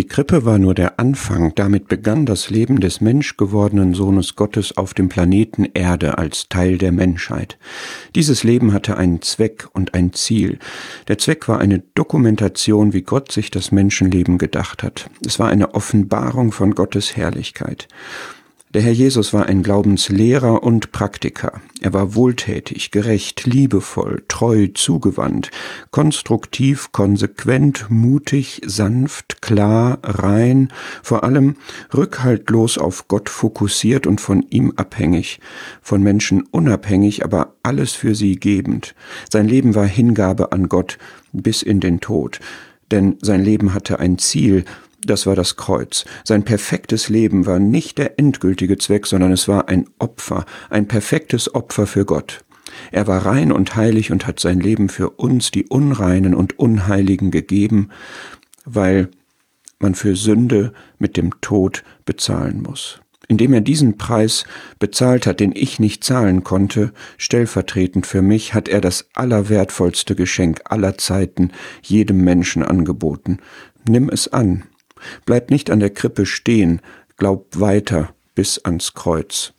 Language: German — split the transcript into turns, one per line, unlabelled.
Die Krippe war nur der Anfang, damit begann das Leben des menschgewordenen Sohnes Gottes auf dem Planeten Erde als Teil der Menschheit. Dieses Leben hatte einen Zweck und ein Ziel. Der Zweck war eine Dokumentation, wie Gott sich das Menschenleben gedacht hat. Es war eine Offenbarung von Gottes Herrlichkeit. Der Herr Jesus war ein Glaubenslehrer und Praktiker. Er war wohltätig, gerecht, liebevoll, treu, zugewandt, konstruktiv, konsequent, mutig, sanft, klar, rein, vor allem rückhaltlos auf Gott fokussiert und von ihm abhängig, von Menschen unabhängig, aber alles für sie gebend. Sein Leben war Hingabe an Gott bis in den Tod, denn sein Leben hatte ein Ziel, das war das Kreuz. Sein perfektes Leben war nicht der endgültige Zweck, sondern es war ein Opfer, ein perfektes Opfer für Gott. Er war rein und heilig und hat sein Leben für uns, die Unreinen und Unheiligen, gegeben, weil man für Sünde mit dem Tod bezahlen muss. Indem er diesen Preis bezahlt hat, den ich nicht zahlen konnte, stellvertretend für mich, hat er das allerwertvollste Geschenk aller Zeiten jedem Menschen angeboten. Nimm es an, Bleib nicht an der Krippe stehen, glaub weiter bis ans Kreuz.